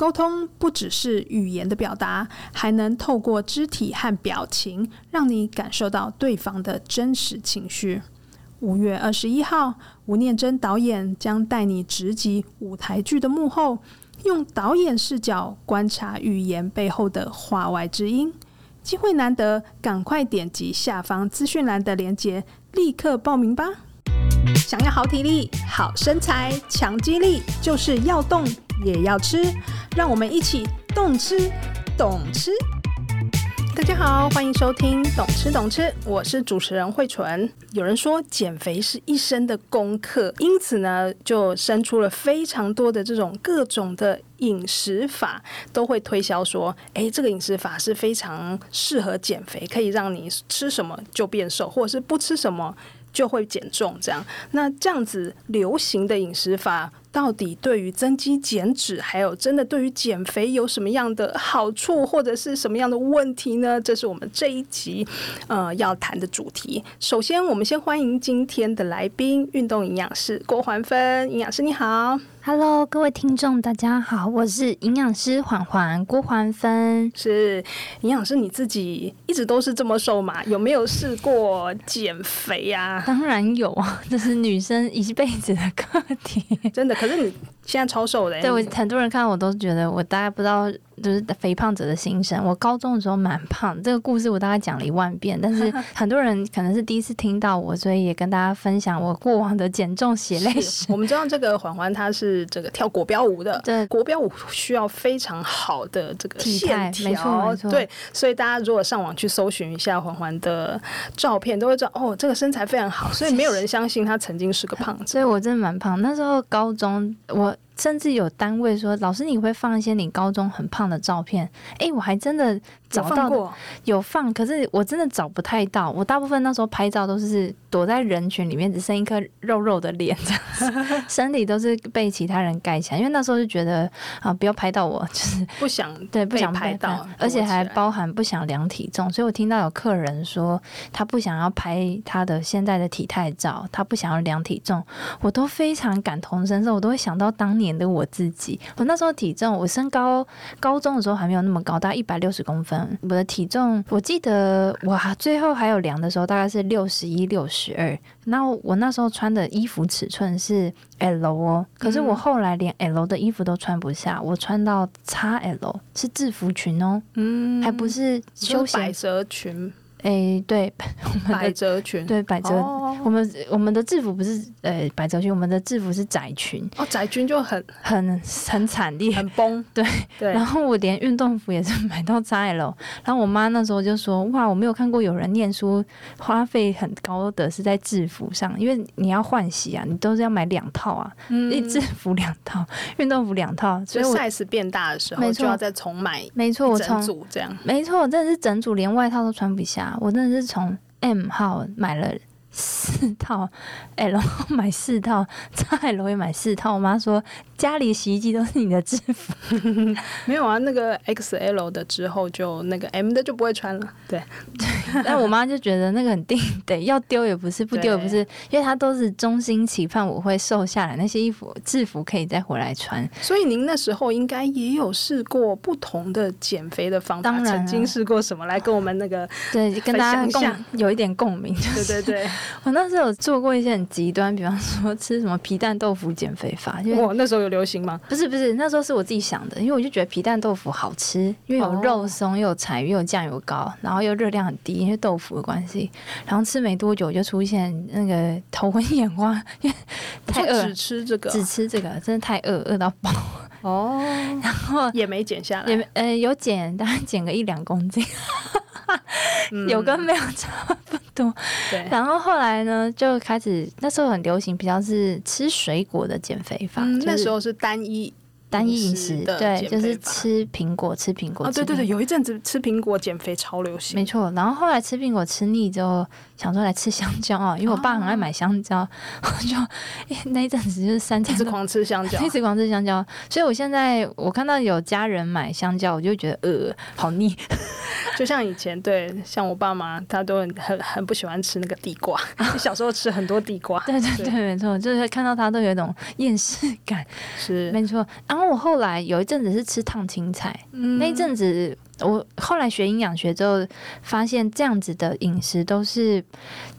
沟通不只是语言的表达，还能透过肢体和表情，让你感受到对方的真实情绪。五月二十一号，吴念真导演将带你直击舞台剧的幕后，用导演视角观察语言背后的话外之音。机会难得，赶快点击下方资讯栏的链接，立刻报名吧！想要好体力、好身材、强肌力，就是要动也要吃。让我们一起动吃，懂吃。大家好，欢迎收听《懂吃懂吃》，我是主持人慧纯。有人说减肥是一生的功课，因此呢，就生出了非常多的这种各种的饮食法，都会推销说，诶，这个饮食法是非常适合减肥，可以让你吃什么就变瘦，或者是不吃什么就会减重。这样，那这样子流行的饮食法。到底对于增肌减脂，还有真的对于减肥有什么样的好处，或者是什么样的问题呢？这是我们这一集呃要谈的主题。首先，我们先欢迎今天的来宾——运动营养师郭环芬营养师，你好。Hello，各位听众，大家好，我是营养师环环郭环芬。是营养师，你自己一直都是这么瘦嘛？有没有试过减肥呀、啊？当然有啊，这是女生一辈子的课题，真的。可是你现在超瘦的，对，我很多人看我都觉得我大概不知道。就是肥胖者的心声。我高中的时候蛮胖，这个故事我大概讲了一万遍，但是 很多人可能是第一次听到我，所以也跟大家分享我过往的减重血泪史。我们知道这个环环他是这个跳国标舞的，对，国标舞需要非常好的这个线条，没错对，所以大家如果上网去搜寻一下环环的照片，都会知道哦，这个身材非常好，所以没有人相信他曾经是个胖子。所以我真的蛮胖，那时候高中我。甚至有单位说：“老师，你会放一些你高中很胖的照片？”哎，我还真的找到有放，有放，可是我真的找不太到。我大部分那时候拍照都是躲在人群里面，只剩一颗肉肉的脸 这样子，身体都是被其他人盖起来。因为那时候就觉得啊，不要拍到我，就是不想 对不想拍到，而且还包含不想量体重。所以我听到有客人说他不想要拍他的现在的体态照，他不想要量体重，我都非常感同身受，我都会想到当年。的我自己，我那时候体重，我身高高中的时候还没有那么高，大概一百六十公分。我的体重，我记得哇，最后还有量的时候大概是六十一、六十二。那我那时候穿的衣服尺寸是 L 哦，可是我后来连 L 的衣服都穿不下，我穿到 XL 是制服裙哦，嗯，还不是休闲百褶裙。哎、欸，对，我们的百褶裙，对百褶，哦、我们我们的制服不是呃百褶裙，我们的制服是窄裙。哦，窄裙就很很很惨烈，很崩。对对。然后我连运动服也是买到 XL，然后我妈那时候就说：“哇，我没有看过有人念书花费很高的是在制服上，因为你要换洗啊，你都是要买两套啊，嗯，制服两套，运动服两套，所以 size 变大的时候就要再重买，没错，我从组这样，没错，我真的是整组连外套都穿不下。”我真的是从 M 号买了四套，L 买四套，XL 也买四套。我妈说。家里洗衣机都是你的制服，没有啊？那个 XL 的之后就那个 M 的就不会穿了。对，对。但我妈就觉得那个很定得要丢也不是，不丢也不是，因为她都是衷心期盼我会瘦下来，那些衣服制服可以再回来穿。所以您那时候应该也有试过不同的减肥的方法，当然曾经试过什么？来跟我们那个对，跟大家共有一点共鸣。对对对，我那时候有做过一些很极端，比方说吃什么皮蛋豆腐减肥法。我那时候有。流行吗？不是不是，那时候是我自己想的，因为我就觉得皮蛋豆腐好吃，因为有肉松，又有柴鱼，又有酱油膏，然后又热量很低，因为豆腐的关系。然后吃没多久就出现那个头昏眼花，因为太饿，只吃这个，只吃这个，真的太饿，饿到爆。哦，然后也没减下来，也呃有减，大概减个一两公斤，有跟没有差不多。对，然后后来呢，就开始那时候很流行，比较是吃水果的减肥法，嗯，那时候是单一。单一饮食，对，就是吃苹果，吃苹果。哦，对对对，有一阵子吃苹果减肥超流行。没错，然后后来吃苹果吃腻之后，想说来吃香蕉啊，因为我爸很爱买香蕉，我就那一阵子就是三餐一直狂吃香蕉，一直狂吃香蕉。所以我现在我看到有家人买香蕉，我就觉得呃，好腻，就像以前对，像我爸妈，他都很很很不喜欢吃那个地瓜。小时候吃很多地瓜，对对对，没错，就是看到他都有一种厌世感，是没错。然后我后来有一阵子是吃烫青菜，嗯、那一阵子我后来学营养学之后，发现这样子的饮食都是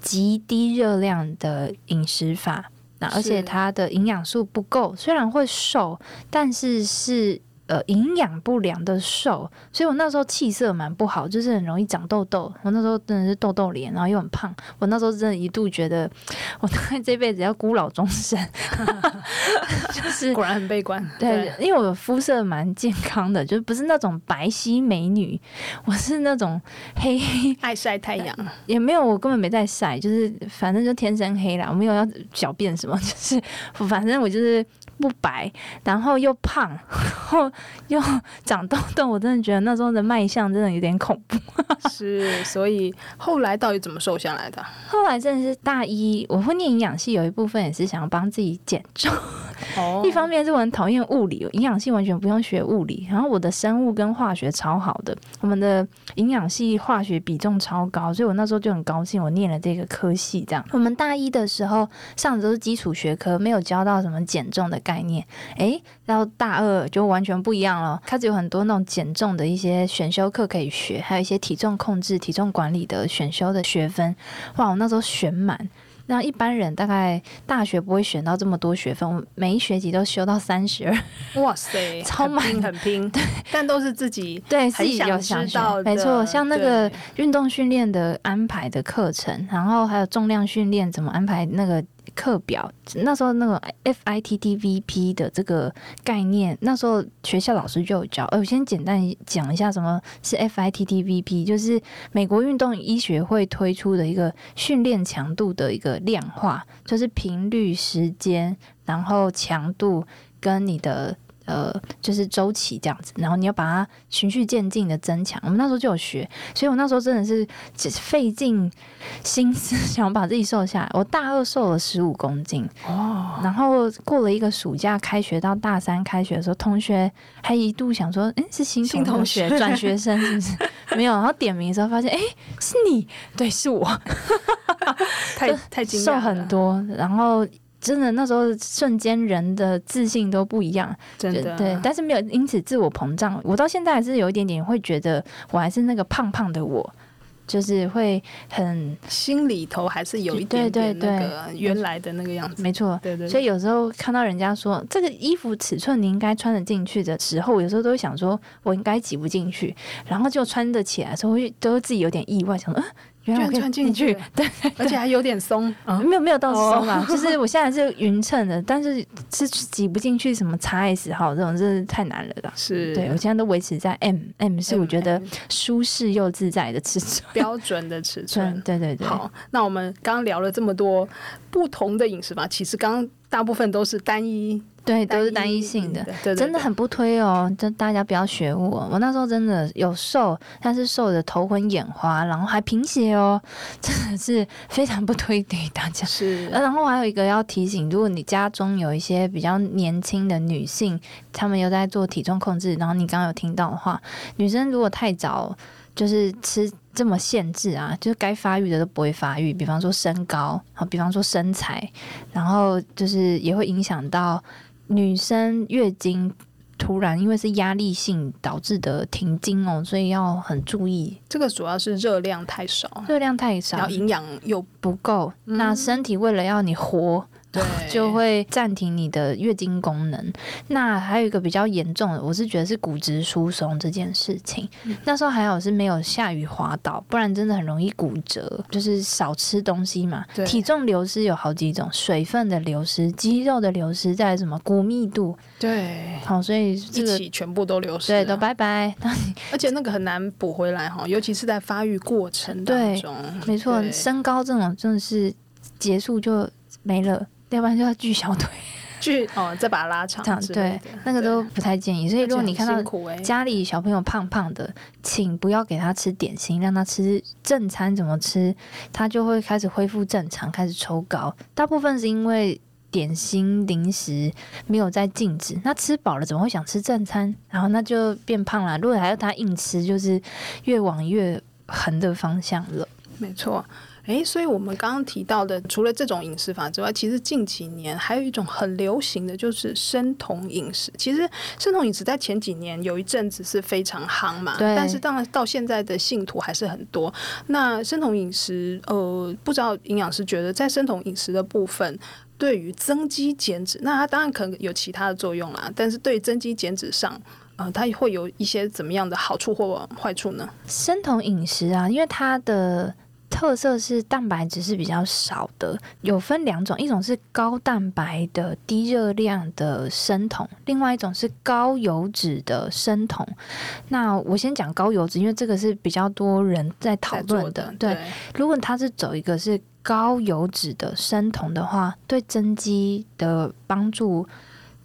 极低热量的饮食法，那而且它的营养素不够，虽然会瘦，但是是。呃，营养不良的瘦，所以我那时候气色蛮不好，就是很容易长痘痘。我那时候真的是痘痘脸，然后又很胖。我那时候真的一度觉得，我大概这辈子要孤老终生。就是果然很悲观。对，对因为我肤色蛮健康的，就是不是那种白皙美女，我是那种黑黑爱晒太阳，也没有，我根本没在晒，就是反正就天生黑啦，我没有要狡辩什么，就是反正我就是。不白，然后又胖，然后又长痘痘，我真的觉得那时候的卖相真的有点恐怖。是，所以后来到底怎么瘦下来的？后来真的是大一，我会念营养系，有一部分也是想要帮自己减重。哦，一方面是我很讨厌物理，营养系完全不用学物理，然后我的生物跟化学超好的，我们的营养系化学比重超高，所以我那时候就很高兴，我念了这个科系。这样，我们大一的时候上的都是基础学科，没有教到什么减重的概念，诶，到大二就完全不一样了，开始有很多那种减重的一些选修课可以学，还有一些体重控制、体重管理的选修的学分，哇，我那时候选满。那一般人大概大学不会选到这么多学分，我每一学期都修到三十二。哇塞，超满，很拼，对，但都是自己对自己有想学，没错。像那个运动训练的安排的课程，然后还有重量训练怎么安排那个。课表那时候那个 FITTVP 的这个概念，那时候学校老师就有教。呃，我先简单讲一下什么是 FITTVP，就是美国运动医学会推出的一个训练强度的一个量化，就是频率、时间，然后强度跟你的。呃，就是周期这样子，然后你要把它循序渐进的增强。我们那时候就有学，所以我那时候真的是费尽心思想把自己瘦下来。我大二瘦了十五公斤哦，然后过了一个暑假，开学到大三开学的时候，同学还一度想说，哎，是新新同学转学生是不是？没有，然后点名的时候发现，哎，是你，对，是我，太太惊讶，瘦很多，然后。真的，那时候瞬间人的自信都不一样，真的对，但是没有因此自我膨胀。我到现在还是有一点点会觉得，我还是那个胖胖的我，就是会很心里头还是有一点点那个原来的那个样子。没错，对对。所以有时候看到人家说这个衣服尺寸你应该穿得进去的时候，有时候都会想说我应该挤不进去，然后就穿得起来的时候，会都会自己有点意外，想说。原来我可以穿进去，对，而且还有点松，嗯、没有没有到松啊，就是我现在是匀称的，但是是挤不进去什么 XS 号这种，真是太难了啦。是，对我现在都维持在 M M，是我觉得舒适又自在的尺寸，标准的尺寸。对对对。好，那我们刚刚聊了这么多不同的饮食吧，其实刚刚大部分都是单一。对，都是单一性的，真的很不推哦。就大家不要学我，我那时候真的有瘦，但是瘦的头昏眼花，然后还贫血哦，真的是非常不推给大家。是，然后还有一个要提醒，如果你家中有一些比较年轻的女性，她们又在做体重控制，然后你刚刚有听到的话，女生如果太早就是吃这么限制啊，就是该发育的都不会发育，比方说身高，好，比方说身材，然后就是也会影响到。女生月经突然因为是压力性导致的停经哦，所以要很注意。这个主要是热量太少，热量太少，然后营养又不够，嗯、那身体为了要你活。对，就会暂停你的月经功能。那还有一个比较严重的，我是觉得是骨质疏松这件事情。嗯、那时候还好是没有下雨滑倒，不然真的很容易骨折。就是少吃东西嘛。对体重流失有好几种，水分的流失、肌肉的流失，在什么骨密度。对，好，所以这个一起全部都流失，对，都拜拜。而且那个很难补回来哈，尤其是在发育过程当中。没错，身高这种真的是结束就没了。要不然就要锯小腿，锯哦，再把它拉长。对，那个都不太建议。所以如果你看到家里小朋友胖胖的，请不要给他吃点心，让他吃正餐。怎么吃，他就会开始恢复正常，开始抽高。大部分是因为点心零食没有在禁止，那吃饱了怎么会想吃正餐？然后那就变胖了。如果还要他硬吃，就是越往越横的方向了。没错。诶，所以我们刚刚提到的，除了这种饮食法之外，其实近几年还有一种很流行的就是生酮饮食。其实生酮饮食在前几年有一阵子是非常夯嘛，对。但是当然到现在的信徒还是很多。那生酮饮食，呃，不知道营养师觉得在生酮饮食的部分，对于增肌减脂，那它当然可能有其他的作用啦。但是对增肌减脂上，呃，它会有一些怎么样的好处或坏处呢？生酮饮食啊，因为它的特色是蛋白质是比较少的，有分两种，一种是高蛋白的低热量的生酮，另外一种是高油脂的生酮。那我先讲高油脂，因为这个是比较多人在讨论的，的。对，如果他是走一个是高油脂的生酮的话，对增肌的帮助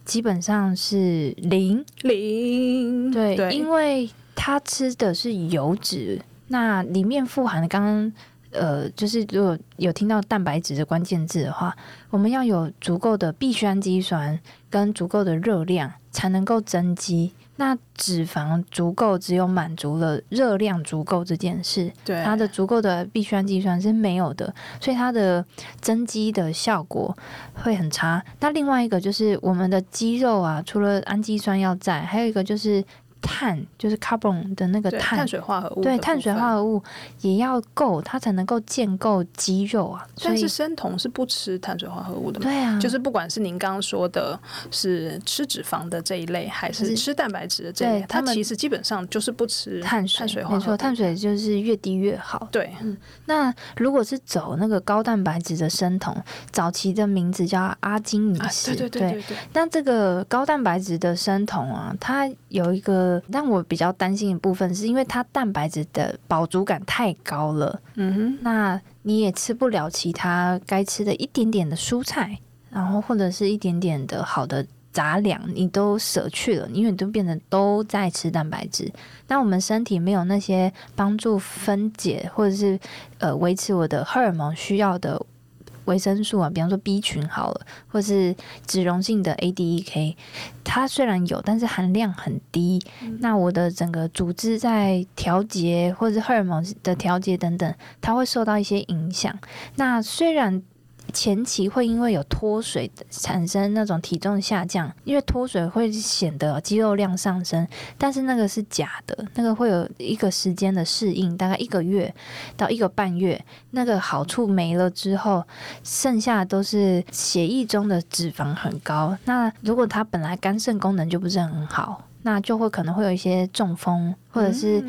基本上是零零。对，对，因为他吃的是油脂，那里面富含的刚刚。呃，就是如果有听到蛋白质的关键字的话，我们要有足够的必需氨基酸跟足够的热量，才能够增肌。那脂肪足够，只有满足了热量足够这件事，对它的足够的必需氨基酸是没有的，所以它的增肌的效果会很差。那另外一个就是我们的肌肉啊，除了氨基酸要在，还有一个就是。碳就是 carbon 的那个碳，碳水化合物，对，碳水化合物也要够，它才能够建构肌肉啊。但是生酮是不吃碳水化合物的嘛？对啊，就是不管是您刚刚说的是吃脂肪的这一类，还是吃蛋白质的这一类，它其实基本上就是不吃碳水，碳水化合物。没错，碳水就是越低越好。对，嗯。那如果是走那个高蛋白质的生酮，早期的名字叫阿金饮食，啊，对对对对对。那这个高蛋白质的生酮啊，它有一个。但我比较担心的部分，是因为它蛋白质的饱足感太高了。嗯哼，那你也吃不了其他该吃的一点点的蔬菜，然后或者是一点点的好的杂粮，你都舍去了，因为你都变成都在吃蛋白质。那我们身体没有那些帮助分解或者是呃维持我的荷尔蒙需要的。维生素啊，比方说 B 群好了，或是脂溶性的 ADEK，它虽然有，但是含量很低。嗯、那我的整个组织在调节，或者是荷尔蒙的调节等等，它会受到一些影响。那虽然。前期会因为有脱水产生那种体重下降，因为脱水会显得肌肉量上升，但是那个是假的，那个会有一个时间的适应，大概一个月到一个半月，那个好处没了之后，剩下的都是血液中的脂肪很高。那如果它本来肝肾功能就不是很好，那就会可能会有一些中风。或者是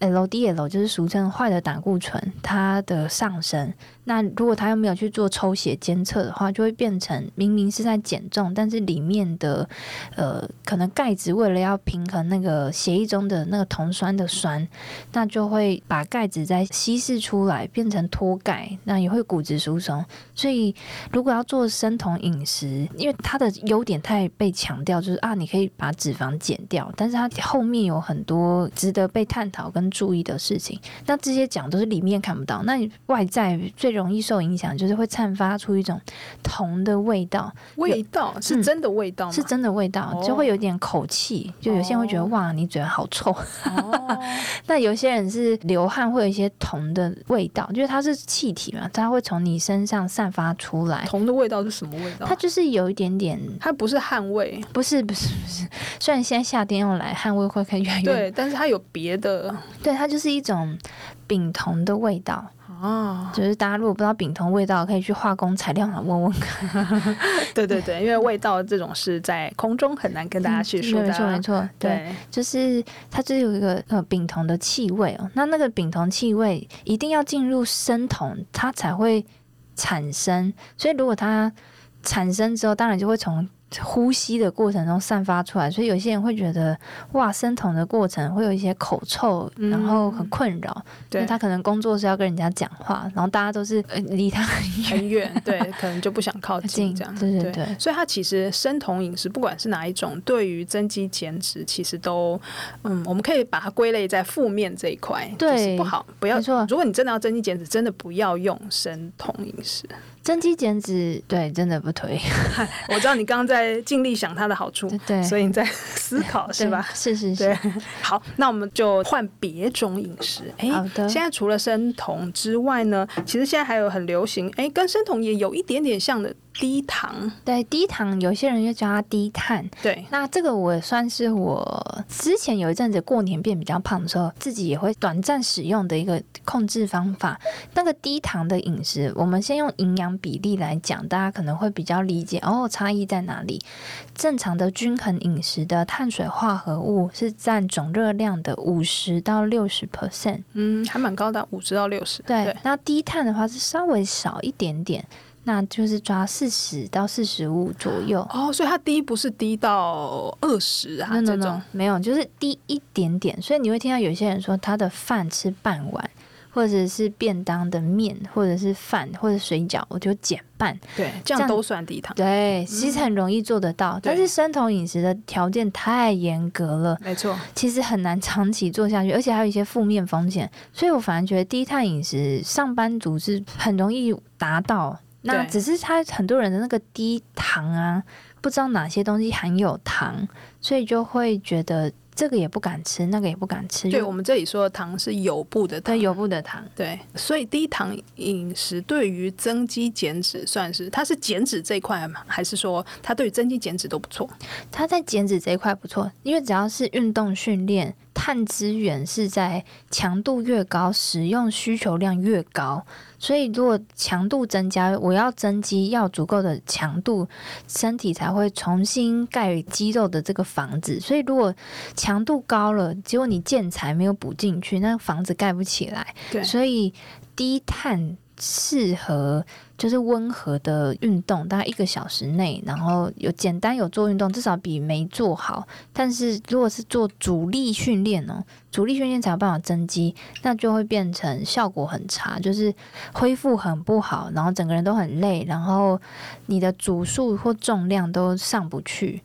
LDL，就是俗称坏的胆固醇，它的上升。那如果他又没有去做抽血监测的话，就会变成明明是在减重，但是里面的呃，可能钙质为了要平衡那个血液中的那个酮酸的酸，那就会把钙质再稀释出来，变成脱钙，那也会骨质疏松。所以如果要做生酮饮食，因为它的优点太被强调，就是啊，你可以把脂肪减掉，但是它后面有很多。值得被探讨跟注意的事情，那这些讲都是里面看不到。那你外在最容易受影响，就是会散发出一种铜的味道。味道是真的味道是真的味道，就会有点口气。就有些人会觉得哇，你嘴好臭。那有些人是流汗会有一些铜的味道，就是它是气体嘛，它会从你身上散发出来。铜的味道是什么味道？它就是有一点点，它不是汗味，不是不是不是。虽然现在夏天要来，汗味会越来越对，但是它。有别的，对，它就是一种丙酮的味道哦。就是大家如果不知道丙酮味道，可以去化工材料上问问看。对对对，因为味道这种是在空中很难跟大家去说的。没错没错，对，就是它就是有一个呃丙酮的气味哦。那那个丙酮气味一定要进入生酮，它才会产生。所以如果它产生之后，当然就会从呼吸的过程中散发出来，所以有些人会觉得哇，生酮的过程会有一些口臭，然后很困扰。对、嗯，他可能工作是要跟人家讲话，然后大家都是 离他很远，很远，对，可能就不想靠近这样。对对对，对，所以他其实生酮饮食，不管是哪一种，对于增肌减脂，其实都嗯，我们可以把它归类在负面这一块，对，就是、不好，不要说。如果你真的要增肌减脂，真的不要用生酮饮食。增肌减脂，对，真的不推。我知道你刚刚在尽力想它的好处，对，所以你在思考是吧？是是是。好，那我们就换别种饮食。哎，好的。现在除了生酮之外呢，其实现在还有很流行，哎，跟生酮也有一点点像的。低糖，对，低糖，有些人就叫它低碳。对，那这个我算是我之前有一阵子过年变比较胖的时候，自己也会短暂使用的一个控制方法。那个低糖的饮食，我们先用营养比例来讲，大家可能会比较理解哦，差异在哪里？正常的均衡饮食的碳水化合物是占总热量的五十到六十 percent，嗯，还蛮高的，五十到六十。对，那低碳的话是稍微少一点点。那就是抓四十到四十五左右哦，所以它低不是低到二十啊？No, no, no, 这种没有，就是低一点点。所以你会听到有些人说他的饭吃半碗，或者是便当的面，或者是饭，或者水饺，我就减半。对，这样都算低糖。对，其实很容易做得到，嗯、但是生酮饮食的条件太严格了，没错，其实很难长期做下去，而且还有一些负面风险。所以我反而觉得低碳饮食，上班族是很容易达到。那只是他很多人的那个低糖啊，不知道哪些东西含有糖，所以就会觉得这个也不敢吃，那个也不敢吃。对，我们这里说的糖是有布的糖，对，有布的糖。对，所以低糖饮食对于增肌减脂算是，它是减脂这一块吗？还是说它对于增肌减脂都不错？它在减脂这一块不错，因为只要是运动训练。碳资源是在强度越高，使用需求量越高，所以如果强度增加，我要增肌要足够的强度，身体才会重新盖肌肉的这个房子。所以如果强度高了，结果你建材没有补进去，那房子盖不起来。对，所以低碳。适合就是温和的运动，大概一个小时内，然后有简单有做运动，至少比没做好。但是如果是做阻力训练哦，阻力训练才有办法增肌，那就会变成效果很差，就是恢复很不好，然后整个人都很累，然后你的组数或重量都上不去。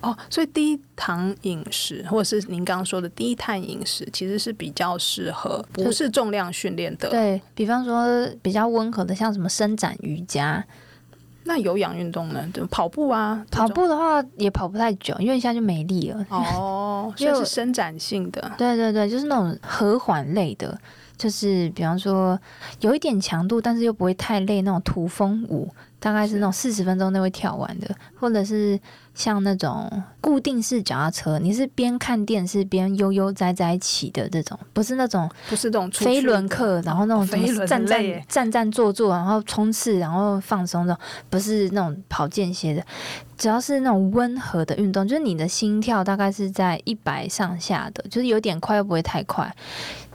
哦，所以低糖饮食，或者是您刚刚说的低碳饮食，其实是比较适合不是重量训练的。对，比方说比较温和的，像什么伸展瑜伽。那有氧运动呢？就跑步啊，跑步的话也跑不太久，因为一下就没力了。哦，就是伸展性的。对对对，就是那种和缓类的，就是比方说有一点强度，但是又不会太累那种土风舞。大概是那种四十分钟内会跳完的，或者是像那种固定式脚踏车，你是边看电视边悠悠哉哉骑的这种，不是那种不是那种飞轮课，然后那种站站站站坐坐，然后冲刺，然后放松的，不是那种跑间歇的，只要是那种温和的运动，就是你的心跳大概是在一百上下的，就是有点快又不会太快。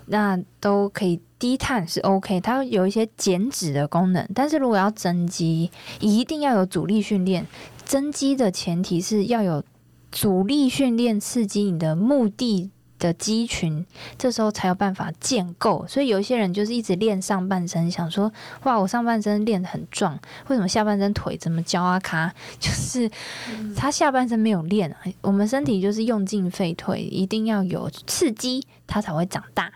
那都可以，低碳是 OK，它有一些减脂的功能。但是如果要增肌，一定要有阻力训练。增肌的前提是要有阻力训练刺激你的目的的肌群，这时候才有办法建构。所以有一些人就是一直练上半身，想说哇，我上半身练得很壮，为什么下半身腿怎么焦啊卡？就是他下半身没有练啊。我们身体就是用进废退，一定要有刺激，它才会长大。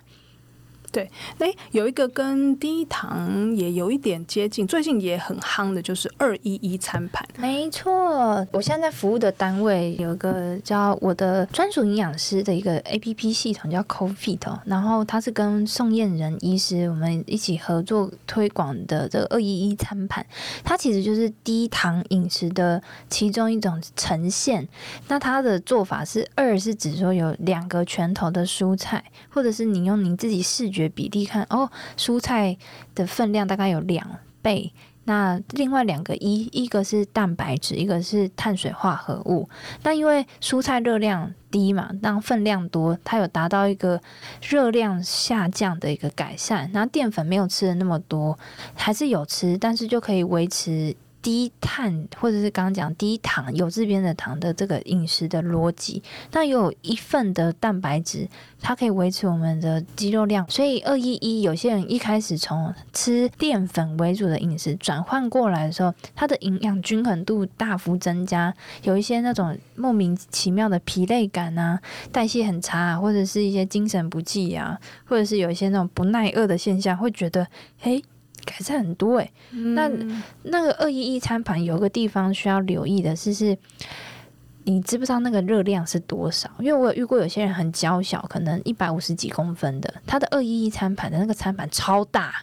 对，诶，有一个跟低糖也有一点接近，最近也很夯的，就是二一一餐盘。没错，我现在服务的单位有一个叫我的专属营养师的一个 APP 系统，叫 CoFit，然后他是跟宋燕人医师我们一起合作推广的这个二一一餐盘，它其实就是低糖饮食的其中一种呈现。那它的做法是二是指说有两个拳头的蔬菜，或者是你用你自己视觉。觉比例看哦，蔬菜的分量大概有两倍。那另外两个一，一个是蛋白质，一个是碳水化合物。那因为蔬菜热量低嘛，当分量多，它有达到一个热量下降的一个改善。那淀粉没有吃的那么多，还是有吃，但是就可以维持低碳或者是刚刚讲低糖有这边的糖的这个饮食的逻辑，那有一份的蛋白质，它可以维持我们的肌肉量。所以二一一有些人一开始从吃淀粉为主的饮食转换过来的时候，它的营养均衡度大幅增加，有一些那种莫名其妙的疲累感啊，代谢很差啊，或者是一些精神不济啊，或者是有一些那种不耐饿的现象，会觉得诶。改善很多哎、欸，嗯、那那个二一一餐盘有个地方需要留意的是，是你知不知道那个热量是多少？因为我有遇过有些人很娇小，可能一百五十几公分的，他的二一一餐盘的那个餐盘超大，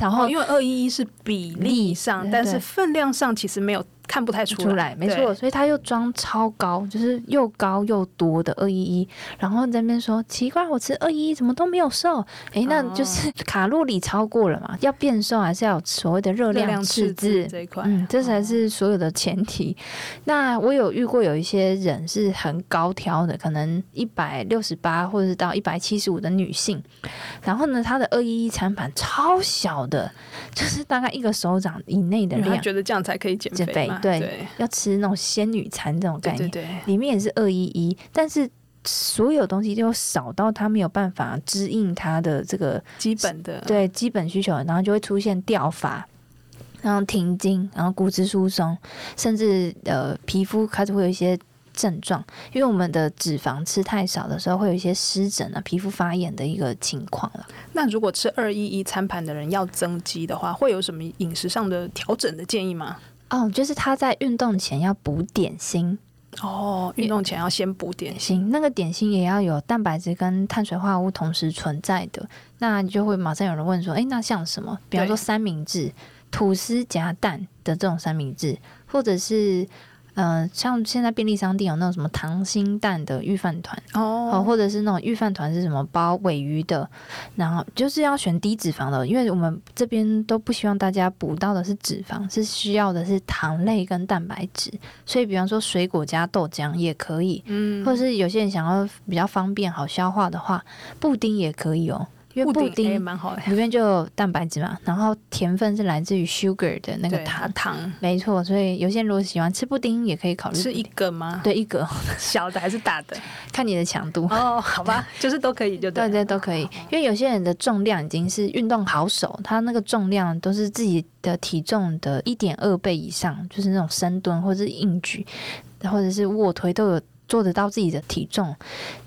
然后因为二一一是比例上，但是分量上其实没有。看不太出来，没错，所以他又装超高，就是又高又多的二一一，然后在那边说奇怪，我吃二一一怎么都没有瘦？哎、欸，那就是 卡路里超过了嘛？要变瘦还是要有所谓的热量赤字这一块？嗯，这才是所有的前提。哦、那我有遇过有一些人是很高挑的，可能一百六十八或者是到一百七十五的女性，然后呢，她的二一一餐盘超小的，就是大概一个手掌以内的量，觉得这样才可以减肥。对，对要吃那种仙女餐这种概念，对对对里面也是二一一，但是所有东西都少到他没有办法支应他的这个基本的对基本需求，然后就会出现掉发，然后停经，然后骨质疏松，甚至呃皮肤开始会有一些症状，因为我们的脂肪吃太少的时候，会有一些湿疹啊、皮肤发炎的一个情况了。那如果吃二一一餐盘的人要增肌的话，会有什么饮食上的调整的建议吗？哦，就是他在运动前要补点心哦，运动前要先补点心，那个点心也要有蛋白质跟碳水化合物同时存在的，那就会马上有人问说，诶，那像什么？比方说三明治，吐司夹蛋的这种三明治，或者是。嗯、呃，像现在便利商店有那种什么溏心蛋的御饭团哦，或者是那种御饭团是什么包尾鱼的，然后就是要选低脂肪的，因为我们这边都不希望大家补到的是脂肪，是需要的是糖类跟蛋白质，所以比方说水果加豆浆也可以，嗯，或者是有些人想要比较方便好消化的话，布丁也可以哦。因为布丁蛮好的，里面就有蛋白质嘛，然后甜分是来自于 sugar 的那个糖，糖没错。所以有些人如果喜欢吃布丁，也可以考虑吃一个吗？对，一个 小的还是大的？看你的强度哦。好吧，就是都可以，就对，对对都可以。因为有些人的重量已经是运动好手，他那个重量都是自己的体重的一点二倍以上，就是那种深蹲或者是硬举，或者是卧推都有。做得到自己的体重，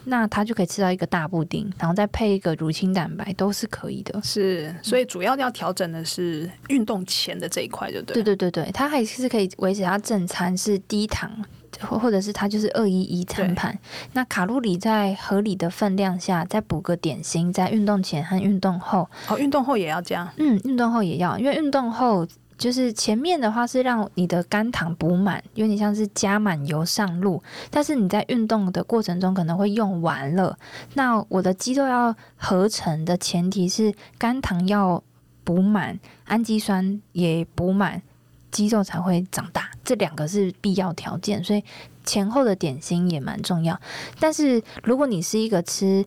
那他就可以吃到一个大布丁，然后再配一个乳清蛋白，都是可以的。是，所以主要要调整的是运动前的这一块，就对。对对对对，他还是可以维持他正餐是低糖，或或者是他就是二一一餐盘。那卡路里在合理的分量下，再补个点心，在运动前和运动后。哦，运动后也要加。嗯，运动后也要，因为运动后。就是前面的话是让你的肝糖补满，有点像是加满油上路，但是你在运动的过程中可能会用完了。那我的肌肉要合成的前提是肝糖要补满，氨基酸也补满，肌肉才会长大。这两个是必要条件，所以前后的点心也蛮重要。但是如果你是一个吃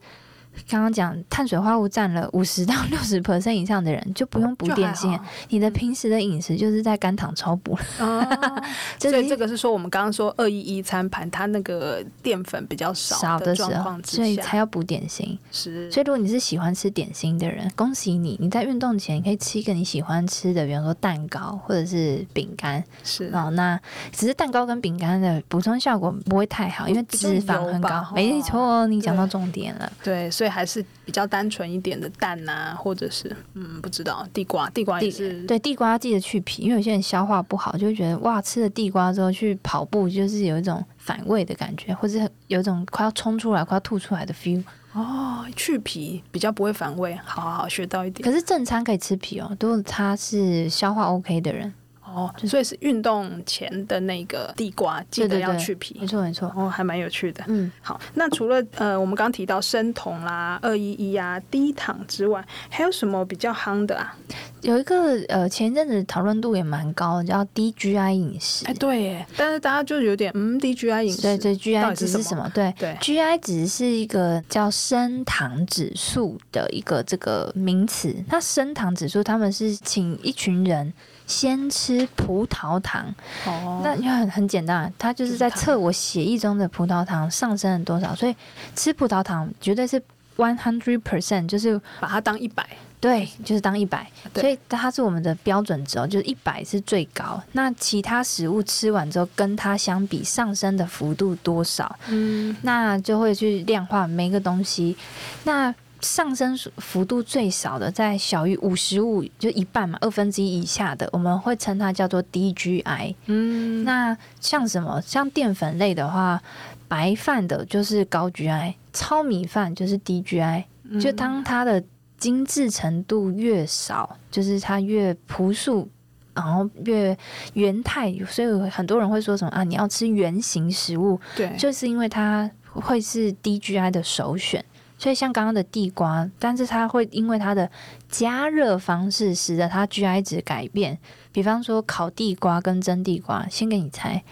刚刚讲碳水化合物占了五十到 六十 percent 以上的人，就不用补点心。你的平时的饮食就是在肝糖超补了。哦，所以这个是说我们刚刚说二一一餐盘，它那个淀粉比较少的状况之下，所以才要补点心。是，所以如果你是喜欢吃点心的人，恭喜你，你在运动前可以吃一个你喜欢吃的，比方说蛋糕或者是饼干。是哦，那只是蛋糕跟饼干的补充效果不会太好，因为脂肪很高。没错，你讲到重点了。对，所以。还是比较单纯一点的蛋呐、啊，或者是嗯，不知道地瓜，地瓜也是对地瓜要记得去皮，因为有些人消化不好，就会觉得哇，吃了地瓜之后去跑步就是有一种反胃的感觉，或者有一种快要冲出来、快要吐出来的 feel。哦，去皮比较不会反胃，好好好，学到一点。可是正餐可以吃皮哦，如果他是消化 OK 的人。哦，所以是运动前的那个地瓜，记得要去皮。对对对，没错没错，哦，还蛮有趣的。嗯，好，那除了呃，我们刚刚提到生酮啦、二一一啊、低糖之外，还有什么比较夯的啊？有一个呃，前一阵子讨论度也蛮高的，叫低 GI 饮食。哎，对耶，但是大家就有点嗯，低 GI 饮食，对对，GI 值是什么？对对，GI 值是一个叫升糖指数的一个这个名词。那升糖指数，他们是请一群人先吃。葡萄糖。哦，那也很很简单，它就是在测我血液中的葡萄糖上升了多少。所以吃葡萄糖绝对是 one hundred percent，就是把它当一百。对，就是当一百，所以它是我们的标准值哦，就是一百是最高。那其他食物吃完之后，跟它相比上升的幅度多少？嗯，那就会去量化每个东西。那上升幅度最少的，在小于五十五，就一半嘛，二分之一以下的，我们会称它叫做低 GI。嗯，那像什么？像淀粉类的话，白饭的就是高 GI，糙米饭就是低 GI。就当它的精致程度越少，就是它越朴素，然后越原态，所以很多人会说什么啊，你要吃原型食物，对，就是因为它会是低 GI 的首选。所以像刚刚的地瓜，但是它会因为它的加热方式使得它 GI 值改变。比方说烤地瓜跟蒸地瓜，先给你猜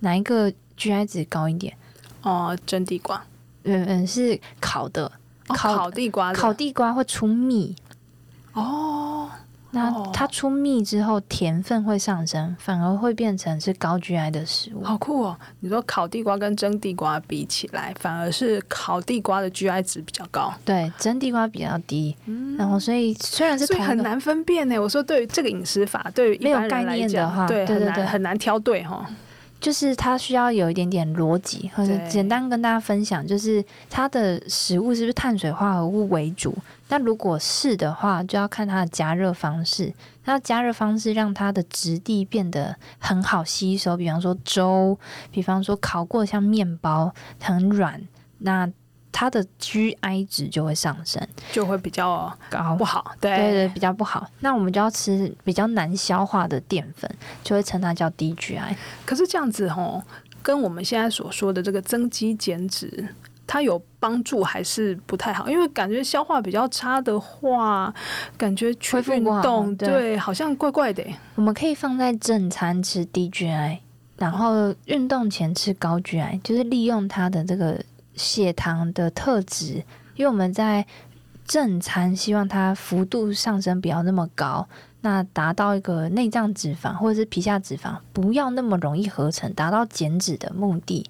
哪一个 GI 值高一点？哦，蒸地瓜，嗯嗯，是烤的。烤，烤地瓜，烤地瓜会出蜜哦。那它出蜜之后，甜分会上升，反而会变成是高 GI 的食物。好酷哦！你说烤地瓜跟蒸地瓜比起来，反而是烤地瓜的 GI 值比较高。对，蒸地瓜比较低。嗯，然后所以虽然是所以很难分辨呢。我说对于这个饮食法，对于没有概念的话，对，对对对，很难挑对哈。就是它需要有一点点逻辑，或者简单跟大家分享，就是它的食物是不是碳水化合物为主？那如果是的话，就要看它的加热方式。那加热方式让它的质地变得很好吸收，比方说粥，比方说烤过像面包很软，那。它的 GI 值就会上升，就会比较高，不好。对对对，比较不好。那我们就要吃比较难消化的淀粉，就会称它叫低 GI。可是这样子吼，跟我们现在所说的这个增肌减脂，它有帮助还是不太好？因为感觉消化比较差的话，感觉去运动对，对，好像怪怪的。我们可以放在正餐吃低 GI，然后运动前吃高 GI，就是利用它的这个。血糖的特质，因为我们在正餐希望它幅度上升不要那么高，那达到一个内脏脂肪或者是皮下脂肪不要那么容易合成，达到减脂的目的。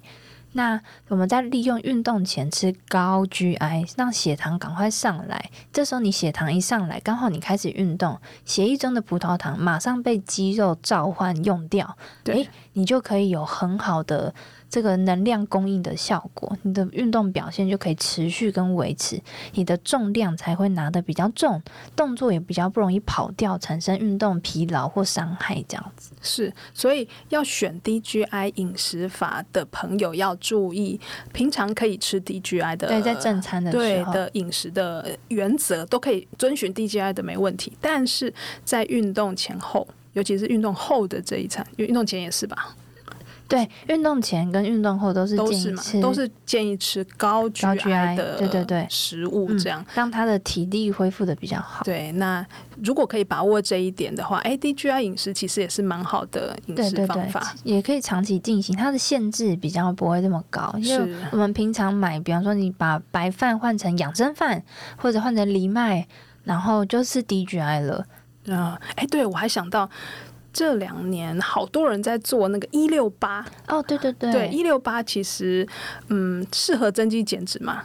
那我们在利用运动前吃高 GI，让血糖赶快上来。这时候你血糖一上来，刚好你开始运动，血液中的葡萄糖马上被肌肉召唤用掉，对，诶，你就可以有很好的。这个能量供应的效果，你的运动表现就可以持续跟维持，你的重量才会拿得比较重，动作也比较不容易跑掉，产生运动疲劳或伤害这样子。是，所以要选 DGI 饮食法的朋友要注意，平常可以吃 DGI 的，对，在正餐的时候，对的饮食的原则都可以遵循 DGI 的没问题，但是在运动前后，尤其是运动后的这一餐，因为运动前也是吧。对，运动前跟运动后都是建议吃，都是建议吃高 GI 的对对对食物，这样让他的体力恢复的比较好。对，那如果可以把握这一点的话，哎，DGI 饮食其实也是蛮好的饮食方法，对对对，也可以长期进行。它的限制比较不会这么高，因为我们平常买，比方说你把白饭换成养生饭，或者换成藜麦，然后就是低 GI 了。啊，哎，对，我还想到。这两年好多人在做那个一六八哦，对对对，对一六八其实嗯适合增肌减脂嘛？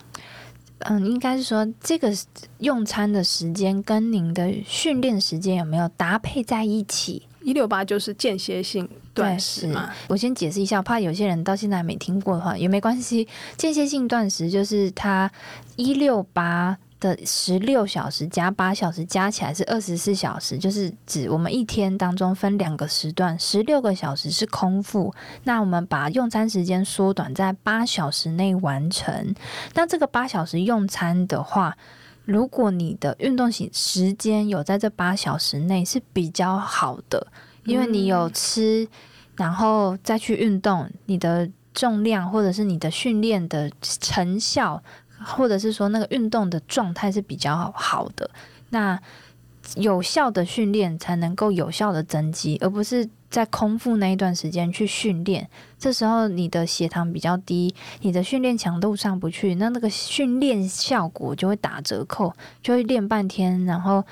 嗯，应该是说这个用餐的时间跟您的训练时间有没有搭配在一起？一六八就是间歇性断食嘛。我先解释一下，怕有些人到现在还没听过的话也没关系。间歇性断食就是它一六八。的十六小时加八小时加起来是二十四小时，就是指我们一天当中分两个时段，十六个小时是空腹。那我们把用餐时间缩短在八小时内完成。那这个八小时用餐的话，如果你的运动时时间有在这八小时内是比较好的，因为你有吃，然后再去运动，你的重量或者是你的训练的成效。或者是说那个运动的状态是比较好的，那有效的训练才能够有效的增肌，而不是在空腹那一段时间去训练。这时候你的血糖比较低，你的训练强度上不去，那那个训练效果就会打折扣，就会练半天，然后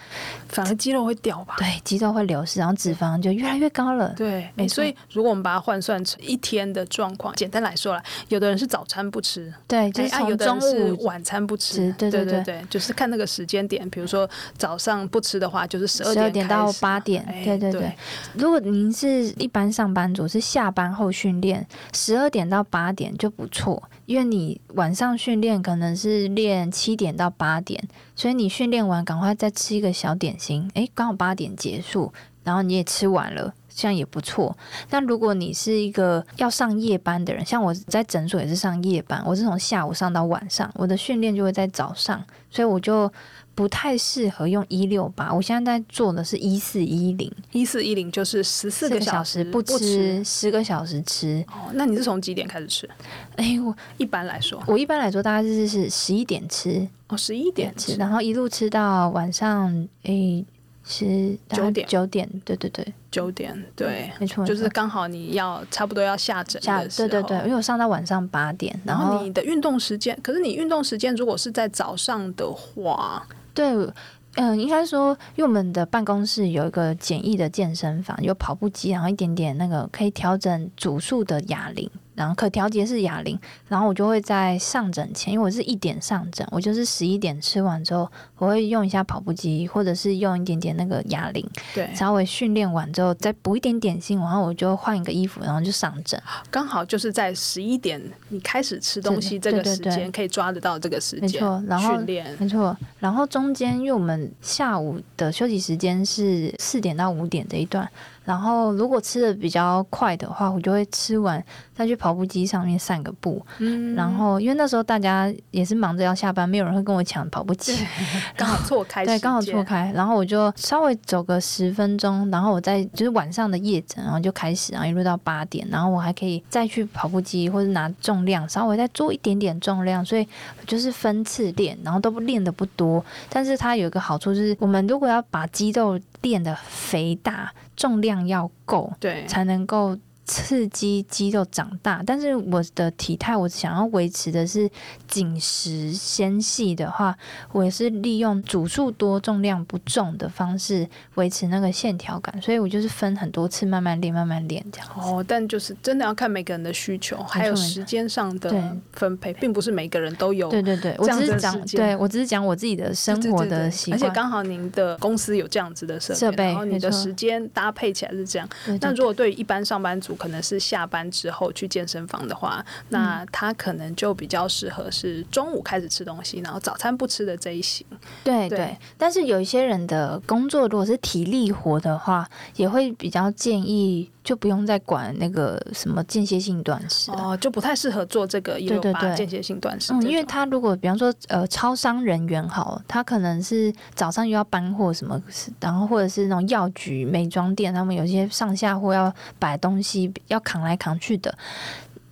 反而肌肉会掉吧？对，肌肉会流失，然后脂肪就越来越高了。对，没错。所以如果我们把它换算成一天的状况，简单来说啦，有的人是早餐不吃，对，就是从中午晚餐不吃，对对对对，就是看那个时间点，比如说早上不吃的话，就是十二点到八点，对对对。如果您是一般上班族，是下班后训练。十二点到八点就不错，因为你晚上训练可能是练七点到八点，所以你训练完赶快再吃一个小点心，诶，刚好八点结束，然后你也吃完了，这样也不错。但如果你是一个要上夜班的人，像我在诊所也是上夜班，我是从下午上到晚上，我的训练就会在早上，所以我就。不太适合用一六八，我现在在做的是一四一零，一四一零就是十四个小时不吃，十个小时吃。哦，那你是从几点开始吃？哎，我一般来说，我一般来说大概是是十一点吃，哦，十一点吃，然后一路吃到晚上，哎，是九点。九点，对对对，九点，对，没错，就是刚好你要差不多要下诊下，对对对，因为我上到晚上八点，然后你的运动时间，可是你运动时间如果是在早上的话。对，嗯，应该说，因为我们的办公室有一个简易的健身房，有跑步机，然后一点点那个可以调整组数的哑铃。然后可调节是哑铃，然后我就会在上诊前，因为我是一点上诊，我就是十一点吃完之后，我会用一下跑步机，或者是用一点点那个哑铃，对，稍微训练完之后再补一点点心，然后我就换一个衣服，然后就上诊。刚好就是在十一点你开始吃东西这个时间，可以抓得到这个时间，没错。然后训练，没错。然后中间因为我们下午的休息时间是四点到五点这一段。然后，如果吃的比较快的话，我就会吃完再去跑步机上面散个步。嗯，然后因为那时候大家也是忙着要下班，没有人会跟我抢跑步机，刚好错开。对，刚好错开。然后我就稍微走个十分钟，然后我再就是晚上的夜诊，然后就开始，然后一路到八点，然后我还可以再去跑步机或者拿重量，稍微再做一点点重量，所以就是分次练，然后都不练的不多。但是它有一个好处就是，我们如果要把肌肉练得肥大，重量要够，对，才能够。刺激肌肉长大，但是我的体态，我想要维持的是紧实纤细的话，我也是利用组数多、重量不重的方式维持那个线条感，所以我就是分很多次慢慢练、慢慢练这样。哦，但就是真的要看每个人的需求，还有时间上的分配，并不是每个人都有。对对对，我只是讲，对我只是讲我自己的生活的习惯，而且刚好您的公司有这样子的设备，然后你的时间搭配起来是这样。那如果对于一般上班族，可能是下班之后去健身房的话，那他可能就比较适合是中午开始吃东西，然后早餐不吃的这一型。对对，对，但是有一些人的工作如果是体力活的话，也会比较建议就不用再管那个什么间歇性断食哦，就不太适合做这个一六八间歇性断食。嗯，因为他如果比方说呃超商人员好，他可能是早上又要搬货什么，然后或者是那种药局、美妆店，他们有些上下货要摆东西要。扛来扛去的，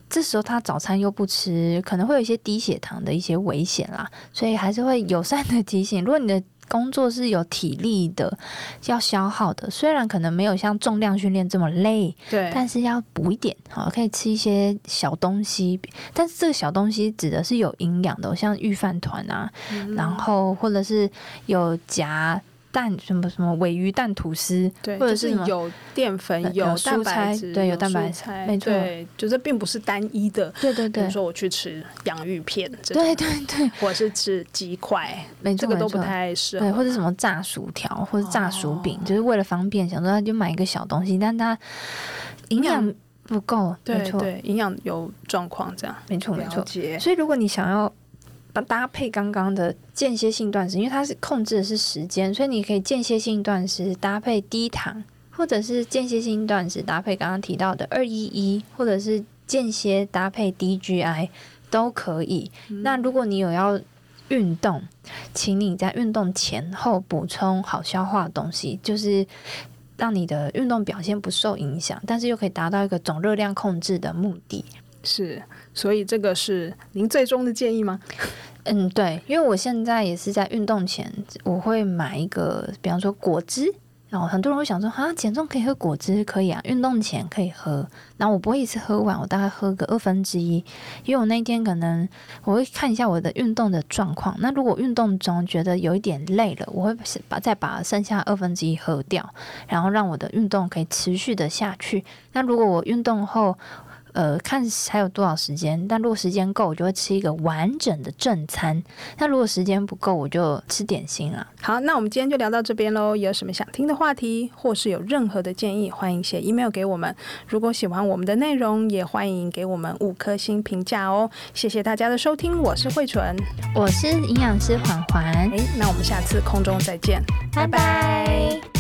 这时候他早餐又不吃，可能会有一些低血糖的一些危险啦，所以还是会友善的提醒，如果你的工作是有体力的，要消耗的，虽然可能没有像重量训练这么累，对，但是要补一点，好，可以吃一些小东西，但是这个小东西指的是有营养的，像御饭团啊，嗯、然后或者是有夹。蛋什么什么尾鱼蛋吐司，对，或者是有淀粉、有蔬菜，对，有蛋白质，没错，对，就是并不是单一的。对对对，比如说我去吃洋芋片，对对对，或者是吃鸡块，没错，这个都不太适合。对，或者什么炸薯条或者炸薯饼，就是为了方便，想说他就买一个小东西，但它营养不够，对对，营养有状况，这样没错没错。所以如果你想要。搭配刚刚的间歇性断食，因为它是控制的是时间，所以你可以间歇性断食搭配低糖，或者是间歇性断食搭配刚刚提到的二一一，或者是间歇搭配 DGI 都可以。嗯。那如果你有要运动，请你在运动前后补充好消化的东西，就是让你的运动表现不受影响，但是又可以达到一个总热量控制的目的。是，所以这个是您最终的建议吗？嗯，对，因为我现在也是在运动前，我会买一个，比方说果汁，然后很多人会想说，啊，减重可以喝果汁，可以啊，运动前可以喝。然后我不会一次喝完，我大概喝个二分之一，因为我那天可能我会看一下我的运动的状况。那如果运动中觉得有一点累了，我会把再把剩下二分之一喝掉，然后让我的运动可以持续的下去。那如果我运动后，呃，看还有多少时间，但如果时间够，我就会吃一个完整的正餐。那如果时间不够，我就吃点心啊。好，那我们今天就聊到这边喽。有什么想听的话题，或是有任何的建议，欢迎写 email 给我们。如果喜欢我们的内容，也欢迎给我们五颗星评价哦。谢谢大家的收听，我是慧纯，我是营养师环环。诶，那我们下次空中再见，拜拜。拜拜。